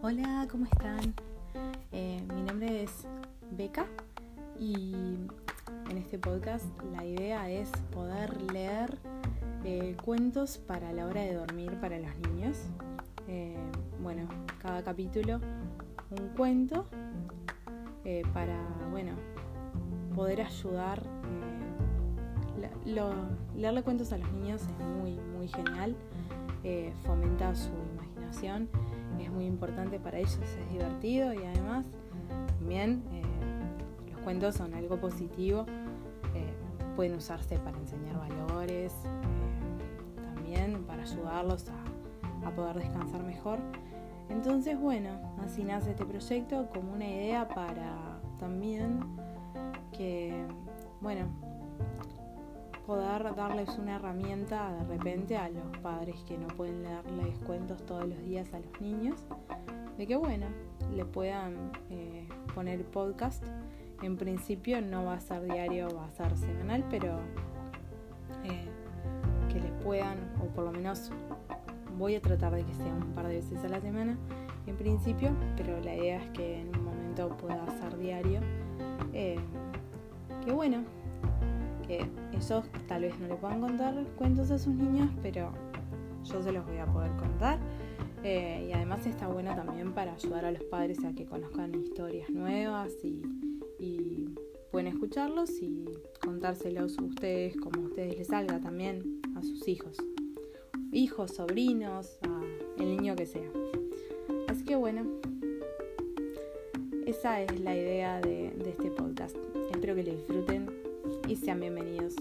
Hola, ¿cómo están? Eh, mi nombre es Beca y en este podcast la idea es poder leer eh, cuentos para la hora de dormir para los niños. Eh, bueno, cada capítulo un cuento para, bueno, poder ayudar. Leerle cuentos a los niños es muy, muy genial, fomenta su imaginación es muy importante para ellos, es divertido y además también eh, los cuentos son algo positivo, eh, pueden usarse para enseñar valores, eh, también para ayudarlos a, a poder descansar mejor. Entonces, bueno, así nace este proyecto como una idea para también que, bueno, poder darles una herramienta de repente a los padres que no pueden leerles cuentos todos los días a los niños, de que bueno, le puedan eh, poner podcast. En principio no va a ser diario, va a ser semanal, pero eh, que les puedan, o por lo menos voy a tratar de que sea un par de veces a la semana en principio, pero la idea es que en un momento pueda ser diario. Eh, que bueno, ellos tal vez no le puedan contar cuentos a sus niños, pero yo se los voy a poder contar. Eh, y además está bueno también para ayudar a los padres a que conozcan historias nuevas y, pueden escucharlos y contárselos ustedes como a ustedes les salga también a sus hijos. Hijos, sobrinos, a el niño que sea. Así que bueno, esa es la idea de, de este podcast. Espero que lo disfruten y sean bienvenidos.